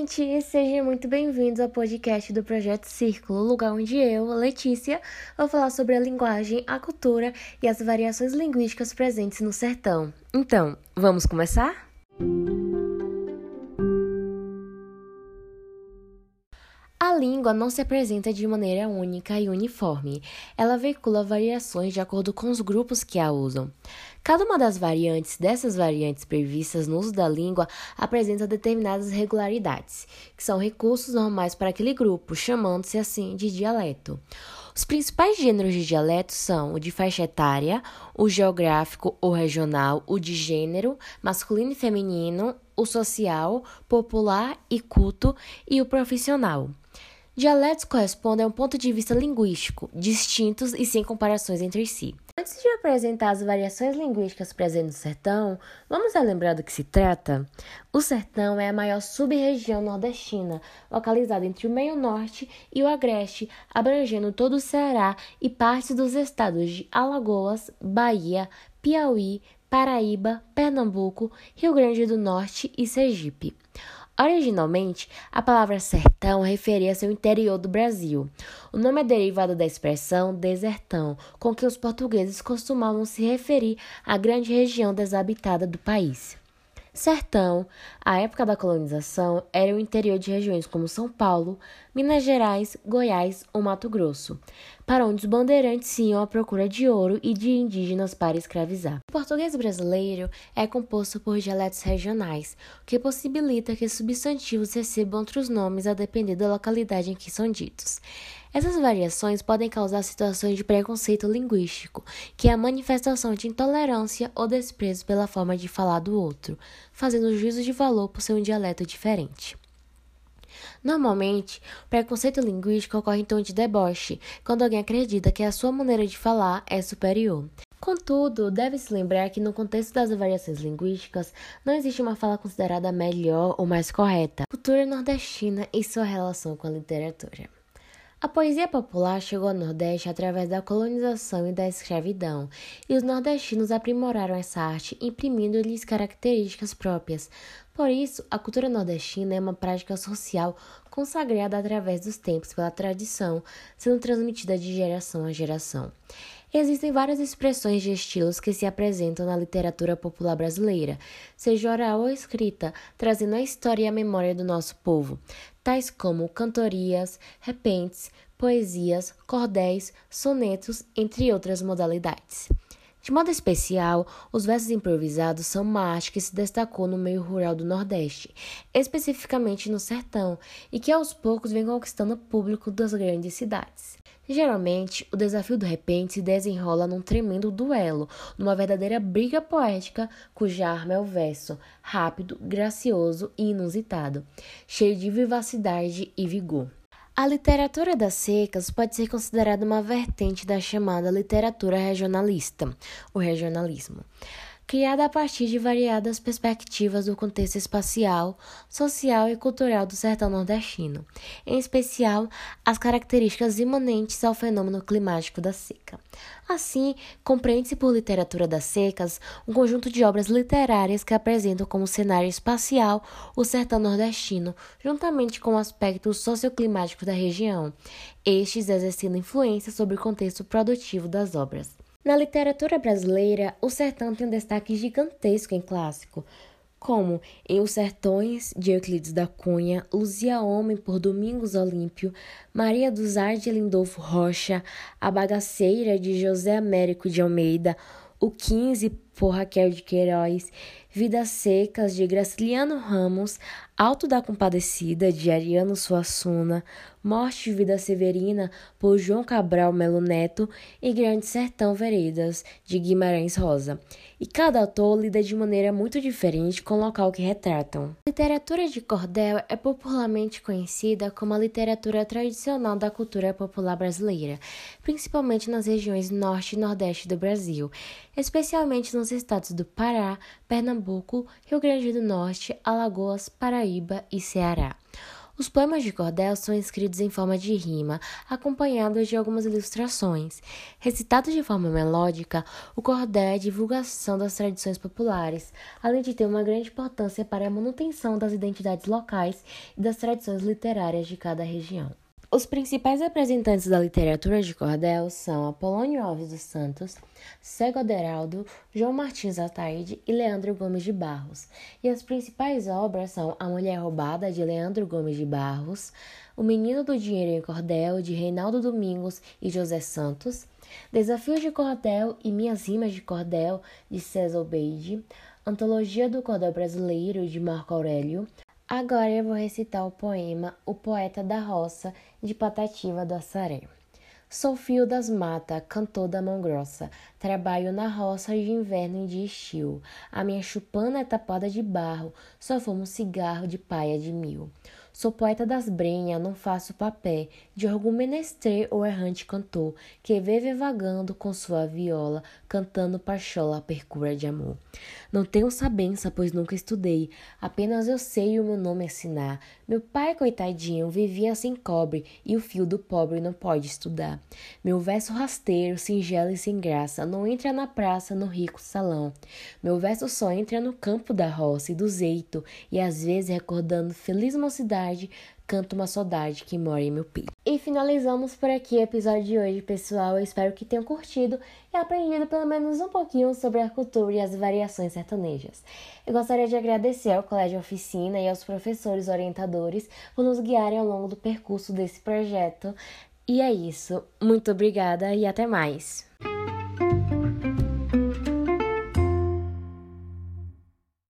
gente! Sejam muito bem-vindos ao podcast do Projeto Círculo, lugar onde eu, Letícia, vou falar sobre a linguagem, a cultura e as variações linguísticas presentes no sertão. Então, vamos começar? A língua não se apresenta de maneira única e uniforme. Ela veicula variações de acordo com os grupos que a usam. Cada uma das variantes dessas variantes previstas no uso da língua apresenta determinadas regularidades, que são recursos normais para aquele grupo, chamando-se assim de dialeto. Os principais gêneros de dialeto são o de faixa etária, o geográfico ou regional, o de gênero, masculino e feminino, o social, popular e culto e o profissional. Dialetos correspondem a um ponto de vista linguístico, distintos e sem comparações entre si. Antes de apresentar as variações linguísticas presentes no sertão, vamos lembrar do que se trata? O sertão é a maior sub-região nordestina, localizada entre o meio-norte e o agreste, abrangendo todo o Ceará e partes dos estados de Alagoas, Bahia, Piauí, Paraíba, Pernambuco, Rio Grande do Norte e Sergipe. Originalmente, a palavra sertão referia-se ao interior do Brasil. O nome é derivado da expressão desertão, com que os portugueses costumavam se referir à grande região desabitada do país. Sertão, à época da colonização, era o interior de regiões como São Paulo, Minas Gerais, Goiás ou Mato Grosso, para onde os bandeirantes iam à procura de ouro e de indígenas para escravizar. O português brasileiro é composto por dialetos regionais, o que possibilita que substantivos recebam outros nomes a depender da localidade em que são ditos. Essas variações podem causar situações de preconceito linguístico, que é a manifestação de intolerância ou desprezo pela forma de falar do outro, fazendo juízo de valor por ser um dialeto diferente. Normalmente, o preconceito linguístico ocorre em tom de deboche, quando alguém acredita que a sua maneira de falar é superior. Contudo, deve-se lembrar que no contexto das variações linguísticas não existe uma fala considerada melhor ou mais correta. Cultura nordestina e sua relação com a literatura. A poesia popular chegou ao Nordeste através da colonização e da escravidão, e os nordestinos aprimoraram essa arte, imprimindo-lhes características próprias. Por isso, a cultura nordestina é uma prática social consagrada através dos tempos pela tradição, sendo transmitida de geração a geração. Existem várias expressões de estilos que se apresentam na literatura popular brasileira, seja oral ou escrita, trazendo a história e a memória do nosso povo, tais como cantorias, repentes, poesias, cordéis, sonetos, entre outras modalidades. De modo especial, os versos improvisados são uma arte que se destacou no meio rural do Nordeste, especificamente no sertão, e que aos poucos vem conquistando o público das grandes cidades. Geralmente, o desafio do repente se desenrola num tremendo duelo, numa verdadeira briga poética cuja arma é o verso, rápido, gracioso e inusitado, cheio de vivacidade e vigor. A literatura das secas pode ser considerada uma vertente da chamada literatura regionalista, o regionalismo criada a partir de variadas perspectivas do contexto espacial, social e cultural do sertão nordestino, em especial as características imanentes ao fenômeno climático da seca. Assim, compreende-se por literatura das secas um conjunto de obras literárias que apresentam como cenário espacial o sertão nordestino, juntamente com aspectos socioclimáticos da região, estes exercendo influência sobre o contexto produtivo das obras. Na literatura brasileira, o sertão tem um destaque gigantesco em clássico, como em Os Sertões, de Euclides da Cunha, Luzia Homem, por Domingos Olímpio, Maria dos Ar, de Lindolfo Rocha, A Bagaceira, de José Américo de Almeida, O 15, por Raquel de Queiroz, Vidas Secas, de Graciliano Ramos, Alto da Compadecida, de Ariano Suassuna, Morte e Vida Severina, por João Cabral Melo Neto, e Grande Sertão Veredas, de Guimarães Rosa. E cada autor lida de maneira muito diferente com o local que retratam. A literatura de cordel é popularmente conhecida como a literatura tradicional da cultura popular brasileira, principalmente nas regiões norte e nordeste do Brasil, especialmente nos estados do Pará, Pernambuco, Rio Grande do Norte, Alagoas, Paraíba e Ceará. Os poemas de cordel são escritos em forma de rima, acompanhados de algumas ilustrações. Recitados de forma melódica, o cordel é a divulgação das tradições populares, além de ter uma grande importância para a manutenção das identidades locais e das tradições literárias de cada região. Os principais representantes da literatura de cordel são Apolônio Alves dos Santos, Cego Aderaldo, João Martins Ataide e Leandro Gomes de Barros. E as principais obras são A Mulher Roubada, de Leandro Gomes de Barros, O Menino do Dinheiro em Cordel, de Reinaldo Domingos e José Santos, Desafios de Cordel e Minhas Rimas de Cordel, de César Beide, Antologia do Cordel Brasileiro, de Marco Aurélio, Agora eu vou recitar o poema O Poeta da Roça, de Patativa do Assaré. Sou fio das matas, cantor da mão grossa, trabalho na roça de inverno e de estio. A minha chupana é tapada de barro, só fumo cigarro de paia de mil. Sou poeta das brenhas, não faço papel de algum menester ou errante cantor, que vive vagando com sua viola, cantando pachola a percura de amor. Não tenho sabença, pois nunca estudei, apenas eu sei o meu nome assinar. Meu pai, coitadinho, vivia sem cobre, e o fio do pobre não pode estudar. Meu verso rasteiro, singelo e sem graça, não entra na praça, no rico salão. Meu verso só entra no campo da roça e do zeito, e às vezes recordando feliz mocidade tarde, canto uma saudade que mora em meu peito. E finalizamos por aqui o episódio de hoje, pessoal. Eu espero que tenham curtido e aprendido pelo menos um pouquinho sobre a cultura e as variações sertanejas. Eu gostaria de agradecer ao Colégio Oficina e aos professores orientadores por nos guiarem ao longo do percurso desse projeto. E é isso. Muito obrigada e até mais.